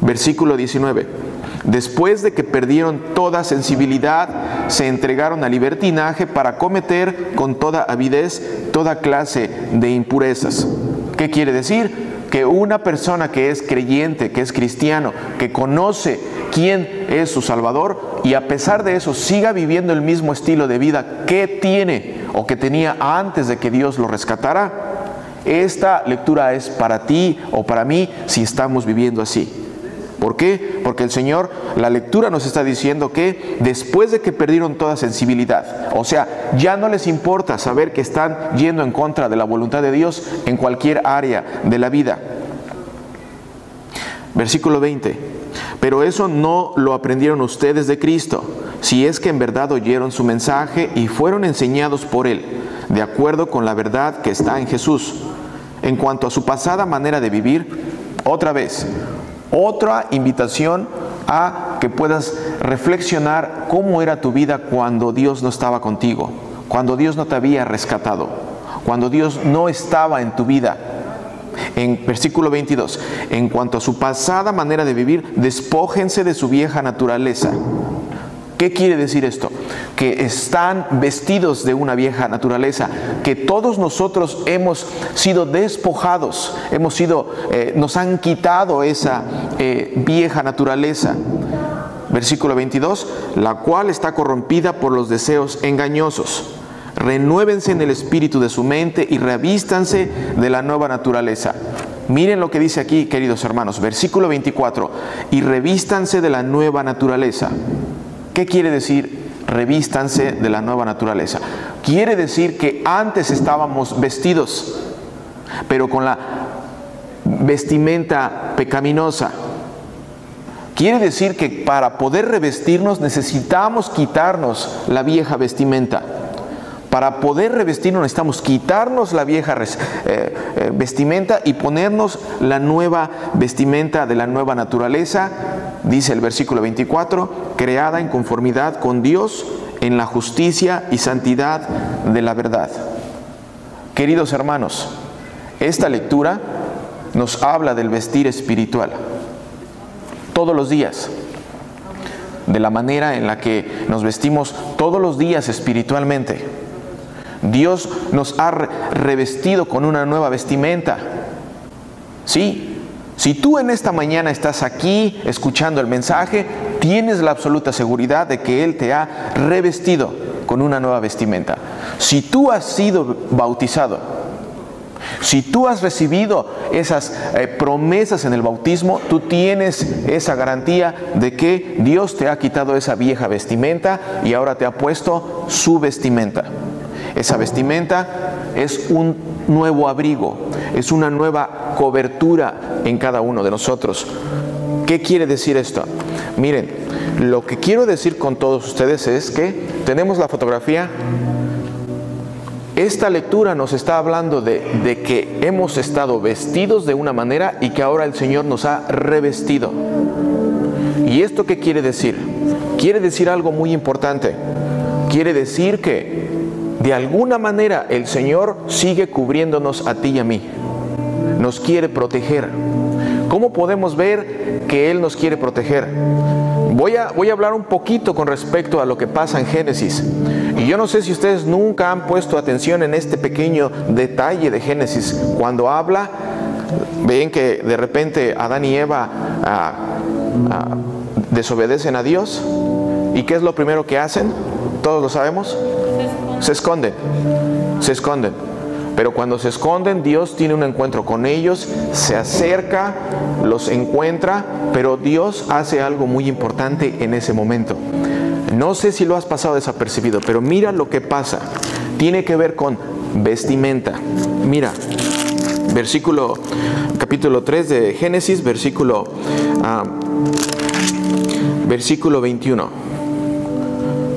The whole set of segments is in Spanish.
Versículo 19. Después de que perdieron toda sensibilidad, se entregaron al libertinaje para cometer con toda avidez toda clase de impurezas. ¿Qué quiere decir? Que una persona que es creyente, que es cristiano, que conoce quién es su Salvador y a pesar de eso siga viviendo el mismo estilo de vida que tiene o que tenía antes de que Dios lo rescatara, esta lectura es para ti o para mí si estamos viviendo así. ¿Por qué? Porque el Señor, la lectura nos está diciendo que después de que perdieron toda sensibilidad, o sea, ya no les importa saber que están yendo en contra de la voluntad de Dios en cualquier área de la vida. Versículo 20. Pero eso no lo aprendieron ustedes de Cristo, si es que en verdad oyeron su mensaje y fueron enseñados por Él, de acuerdo con la verdad que está en Jesús. En cuanto a su pasada manera de vivir, otra vez, otra invitación a que puedas reflexionar cómo era tu vida cuando Dios no estaba contigo, cuando Dios no te había rescatado, cuando Dios no estaba en tu vida. En versículo 22, en cuanto a su pasada manera de vivir, despójense de su vieja naturaleza ¿Qué quiere decir esto? Que están vestidos de una vieja naturaleza, que todos nosotros hemos sido despojados, hemos sido, eh, nos han quitado esa eh, vieja naturaleza. Versículo 22, la cual está corrompida por los deseos engañosos. Renuévense en el espíritu de su mente y revístanse de la nueva naturaleza. Miren lo que dice aquí, queridos hermanos, versículo 24, y revístanse de la nueva naturaleza. ¿Qué quiere decir revístanse de la nueva naturaleza? Quiere decir que antes estábamos vestidos, pero con la vestimenta pecaminosa. Quiere decir que para poder revestirnos necesitamos quitarnos la vieja vestimenta. Para poder revestirnos necesitamos quitarnos la vieja eh, eh, vestimenta y ponernos la nueva vestimenta de la nueva naturaleza, dice el versículo 24, creada en conformidad con Dios en la justicia y santidad de la verdad. Queridos hermanos, esta lectura nos habla del vestir espiritual todos los días, de la manera en la que nos vestimos todos los días espiritualmente. Dios nos ha revestido con una nueva vestimenta. Sí, si tú en esta mañana estás aquí escuchando el mensaje, tienes la absoluta seguridad de que Él te ha revestido con una nueva vestimenta. Si tú has sido bautizado, si tú has recibido esas eh, promesas en el bautismo, tú tienes esa garantía de que Dios te ha quitado esa vieja vestimenta y ahora te ha puesto su vestimenta. Esa vestimenta es un nuevo abrigo, es una nueva cobertura en cada uno de nosotros. ¿Qué quiere decir esto? Miren, lo que quiero decir con todos ustedes es que tenemos la fotografía. Esta lectura nos está hablando de, de, que hemos estado vestidos de una manera y que ahora el Señor nos ha revestido. ¿Y esto qué quiere decir? Quiere decir algo muy importante. Quiere decir que de alguna manera el Señor sigue cubriéndonos a ti y a mí. Nos quiere proteger. ¿Cómo podemos ver que Él nos quiere proteger? Voy a, voy a hablar un poquito con respecto a lo que pasa en Génesis. Y yo no sé si ustedes nunca han puesto atención en este pequeño detalle de Génesis. Cuando habla, ven que de repente Adán y Eva ah, ah, desobedecen a Dios. ¿Y qué es lo primero que hacen? Todos lo sabemos se esconden, se esconden. Pero cuando se esconden, Dios tiene un encuentro con ellos, se acerca, los encuentra, pero Dios hace algo muy importante en ese momento. No sé si lo has pasado desapercibido, pero mira lo que pasa. Tiene que ver con vestimenta. Mira, versículo, capítulo 3 de Génesis, versículo, ah, versículo 21.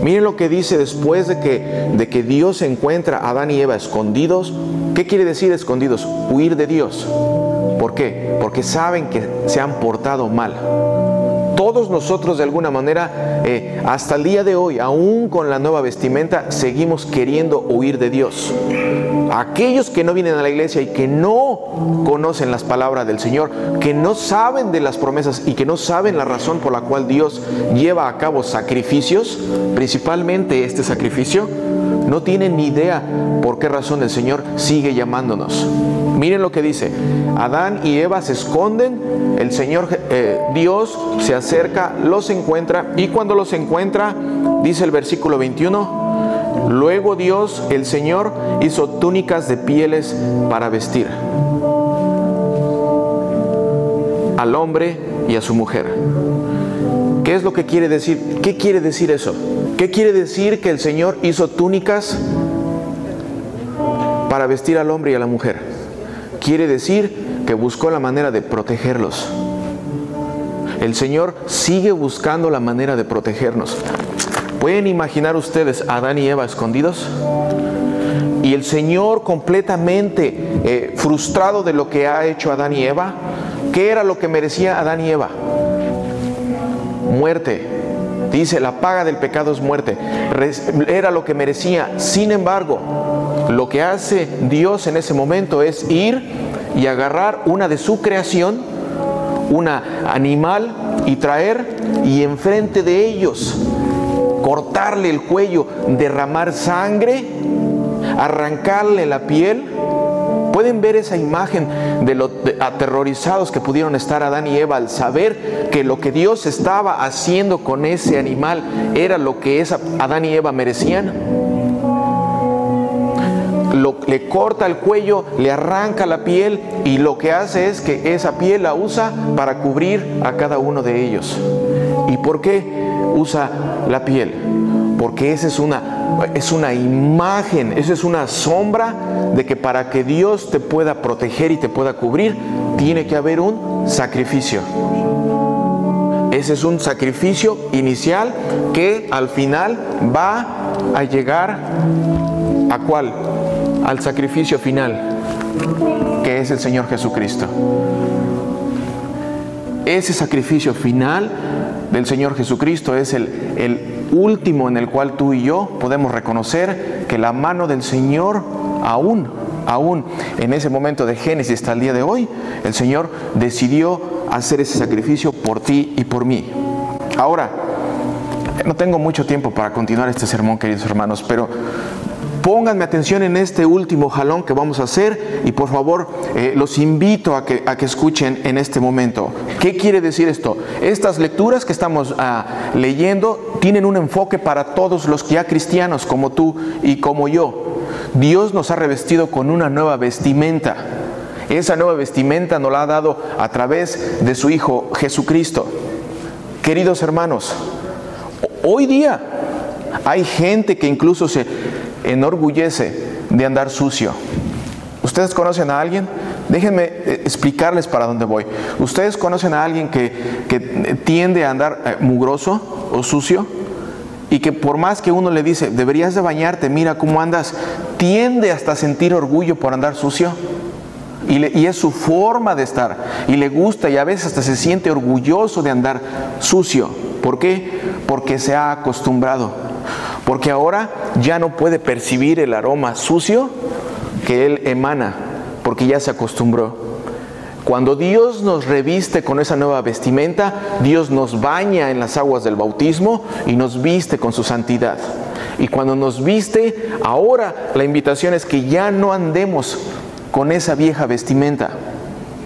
Miren lo que dice después de que, de que Dios encuentra a Adán y Eva escondidos. ¿Qué quiere decir escondidos? Huir de Dios. ¿Por qué? Porque saben que se han portado mal. Todos nosotros de alguna manera, eh, hasta el día de hoy, aún con la nueva vestimenta, seguimos queriendo huir de Dios. Aquellos que no vienen a la iglesia y que no no conocen las palabras del Señor, que no saben de las promesas y que no saben la razón por la cual Dios lleva a cabo sacrificios, principalmente este sacrificio, no tienen ni idea por qué razón el Señor sigue llamándonos. Miren lo que dice, Adán y Eva se esconden, el Señor eh, Dios se acerca, los encuentra y cuando los encuentra, dice el versículo 21, luego Dios, el Señor, hizo túnicas de pieles para vestir al hombre y a su mujer. ¿Qué es lo que quiere decir? ¿Qué quiere decir eso? ¿Qué quiere decir que el Señor hizo túnicas para vestir al hombre y a la mujer? Quiere decir que buscó la manera de protegerlos. El Señor sigue buscando la manera de protegernos. ¿Pueden imaginar ustedes a Adán y Eva escondidos? Y el Señor completamente eh, frustrado de lo que ha hecho Adán y Eva. ¿Qué era lo que merecía Adán y Eva? Muerte, Dice, la paga del pecado es muerte. Era lo que merecía. Sin embargo, lo que hace Dios en ese momento es ir y agarrar una de su creación, una animal, y traer y enfrente de ellos cortarle el cuello, derramar sangre, arrancarle la piel Pueden ver esa imagen de los aterrorizados que pudieron estar Adán y Eva al saber que lo que Dios estaba haciendo con ese animal era lo que esa Adán y Eva merecían. Le corta el cuello, le arranca la piel y lo que hace es que esa piel la usa para cubrir a cada uno de ellos. ¿Y por qué usa la piel? Porque esa es una es una imagen, eso es una sombra de que para que Dios te pueda proteger y te pueda cubrir, tiene que haber un sacrificio. Ese es un sacrificio inicial que al final va a llegar a cuál? Al sacrificio final, que es el Señor Jesucristo. Ese sacrificio final del Señor Jesucristo es el, último en el cual tú y yo podemos reconocer que la mano del Señor aún, aún en ese momento de Génesis hasta el día de hoy, el Señor decidió hacer ese sacrificio por ti y por mí. Ahora, no tengo mucho tiempo para continuar este sermón, queridos hermanos, pero Pónganme atención en este último jalón que vamos a hacer y por favor eh, los invito a que, a que, escuchen en este momento. ¿Qué quiere decir esto? Estas lecturas que estamos ah, leyendo tienen un enfoque para todos los ya cristianos como tú y como yo. Dios nos ha revestido con una nueva vestimenta. Esa nueva vestimenta nos la ha dado a través de su Hijo Jesucristo. Queridos hermanos, hoy día hay gente que incluso se enorgullece de andar sucio. ¿Ustedes conocen a alguien? Déjenme eh, explicarles para dónde voy. ¿Ustedes conocen a alguien que, tiende a andar eh, mugroso o sucio? Y que por más que uno le dice, deberías de bañarte, mira cómo andas, tiende hasta a sentir orgullo por andar sucio. Y, y, es su forma de estar. Y le gusta y a veces hasta se siente orgulloso de andar sucio. ¿Por qué? Porque se ha acostumbrado porque ahora ya no puede percibir el aroma sucio que él emana, porque ya se acostumbró. Cuando Dios nos reviste con esa nueva vestimenta, Dios nos baña en las aguas del bautismo y nos viste con su santidad. Y cuando nos viste, ahora la invitación es que ya no andemos con esa vieja vestimenta.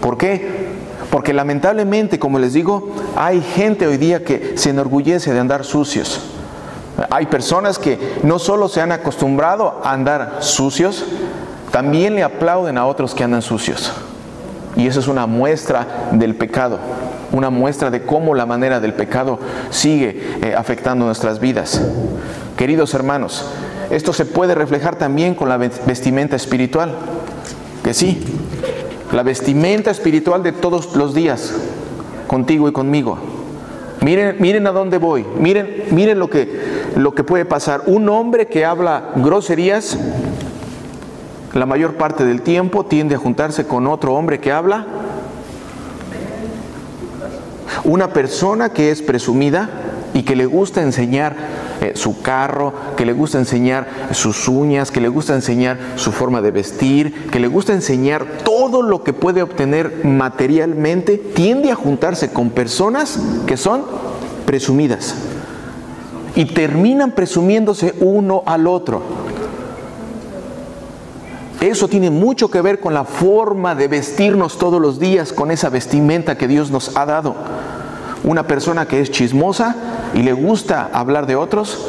¿Por qué? Porque lamentablemente, como les digo, hay gente hoy día que se enorgullece de andar sucios. Hay personas que no solo se han acostumbrado a andar sucios, también le aplauden a otros que andan sucios. Y eso es una muestra del pecado, una muestra de cómo la manera del pecado sigue eh, afectando nuestras vidas. Queridos hermanos, esto se puede reflejar también con la vestimenta espiritual, que sí, la vestimenta espiritual de todos los días, contigo y conmigo. Miren, miren a dónde voy, miren, miren lo que, lo que puede pasar. Un hombre que habla groserías, la mayor parte del tiempo tiende a juntarse con otro hombre que habla. Una persona que es presumida, y que le gusta enseñar eh, su carro, que le gusta enseñar sus uñas, que le gusta enseñar su forma de vestir, que le gusta enseñar todo lo que puede obtener materialmente, tiende a juntarse con personas que son presumidas y terminan presumiéndose uno al otro. Eso tiene mucho que ver con la forma de vestirnos todos los días, con esa vestimenta que Dios nos ha dado. Una persona que es chismosa y le gusta hablar de otros,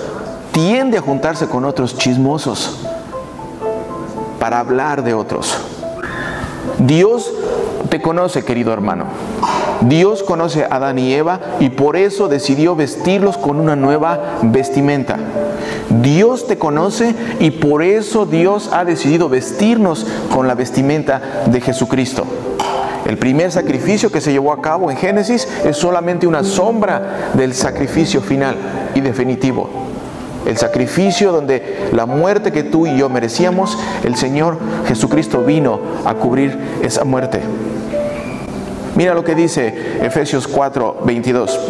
tiende a juntarse con otros chismosos para hablar de otros. Dios te conoce, querido hermano. Dios conoce a Adán y Eva y por eso decidió vestirlos con una nueva vestimenta. Dios te conoce y por eso Dios ha decidido vestirnos con la vestimenta de Jesucristo. El primer sacrificio que se llevó a cabo en Génesis es solamente una sombra del sacrificio final y definitivo. El sacrificio donde la muerte que tú y yo merecíamos, el Señor Jesucristo vino a cubrir esa muerte. Mira lo que dice Efesios 4, 22.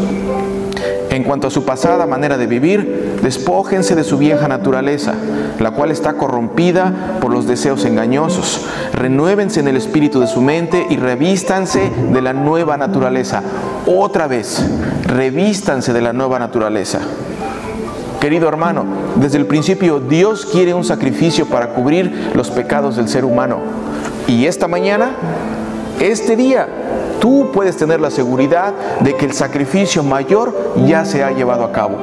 En cuanto a su pasada manera de vivir, despójense de su vieja naturaleza, la cual está corrompida por los deseos engañosos. Renuévense en el espíritu de su mente y revístanse de la nueva naturaleza. Otra vez, revístanse de la nueva naturaleza. Querido hermano, desde el principio Dios quiere un sacrificio para cubrir los pecados del ser humano. Y esta mañana, este día, tú puedes tener la seguridad de que el sacrificio mayor ya se ha llevado a cabo.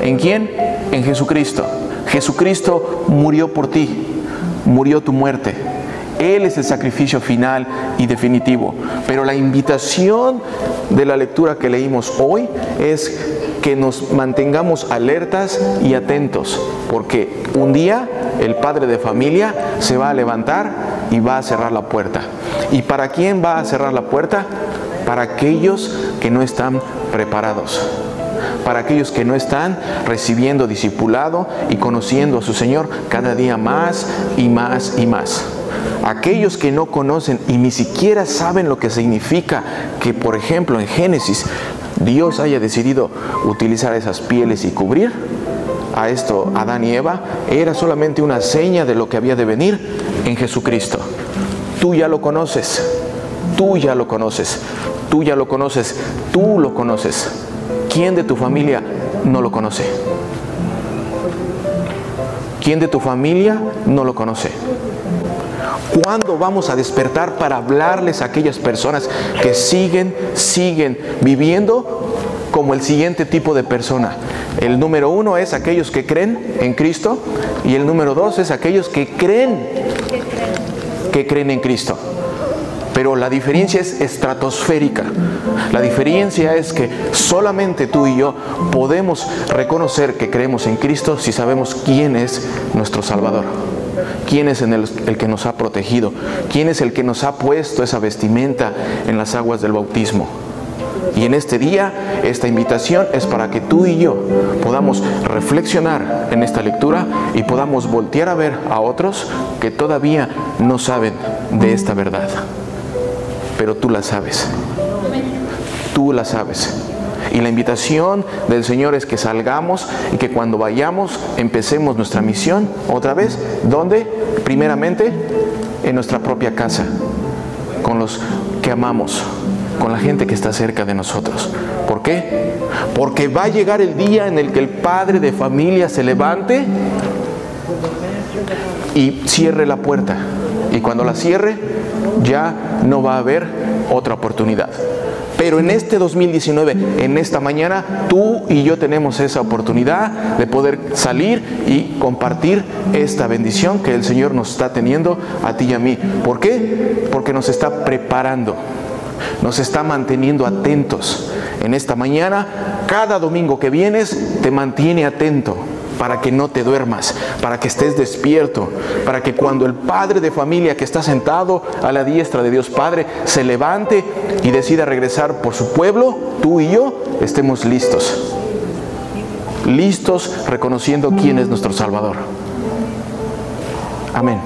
¿En quién? En Jesucristo. Jesucristo murió por ti, murió tu muerte. Él es el sacrificio final y definitivo. Pero la invitación de la lectura que leímos hoy es que nos mantengamos alertas y atentos, porque un día el padre de familia se va a levantar y va a cerrar la puerta. ¿Y para quién va a cerrar la puerta? Para aquellos que no están preparados. Para aquellos que no están recibiendo discipulado y conociendo a su Señor cada día más y más y más. Aquellos que no conocen y ni siquiera saben lo que significa que, por ejemplo, en Génesis Dios haya decidido utilizar esas pieles y cubrir a esto Adán y Eva, era solamente una seña de lo que había de venir en Jesucristo. Tú ya lo conoces, tú ya lo conoces, tú ya lo conoces, tú lo conoces. ¿Quién de tu familia no lo conoce? ¿Quién de tu familia no lo conoce? ¿Cuándo vamos a despertar para hablarles a aquellas personas que siguen, siguen viviendo como el siguiente tipo de persona? El número uno es aquellos que creen en Cristo y el número dos es aquellos que creen creen en Cristo. Pero la diferencia es estratosférica. La diferencia es que solamente tú y yo podemos reconocer que creemos en Cristo si sabemos quién es nuestro Salvador. ¿Quién es el, el, que nos ha protegido? ¿Quién es el que nos ha puesto esa vestimenta en las aguas del bautismo? Y en este día, esta invitación es para que tú y yo podamos reflexionar en esta lectura y podamos voltear a ver a otros que todavía no saben de esta verdad. Pero tú la sabes. Tú la sabes. Y la invitación del Señor es que salgamos y que cuando vayamos empecemos nuestra misión otra vez. ¿Dónde? Primeramente en nuestra propia casa, con los que amamos, con la gente que está cerca de nosotros. ¿Por qué? Porque va a llegar el día en el que el padre de familia se levante y cierre la puerta. Y cuando la cierre, ya no va a haber otra oportunidad. Pero en este 2019, en esta mañana, tú y yo tenemos esa oportunidad de poder salir y compartir esta bendición que el Señor nos está teniendo a ti y a mí. ¿Por qué? Porque nos está preparando nos está manteniendo atentos. En esta mañana, cada domingo que vienes, te mantiene atento para que no te duermas, para que estés despierto, para que cuando el padre de familia que está sentado a la diestra de Dios Padre se levante y decida regresar por su pueblo, tú y yo estemos listos. Listos reconociendo quién es nuestro Salvador. Amén.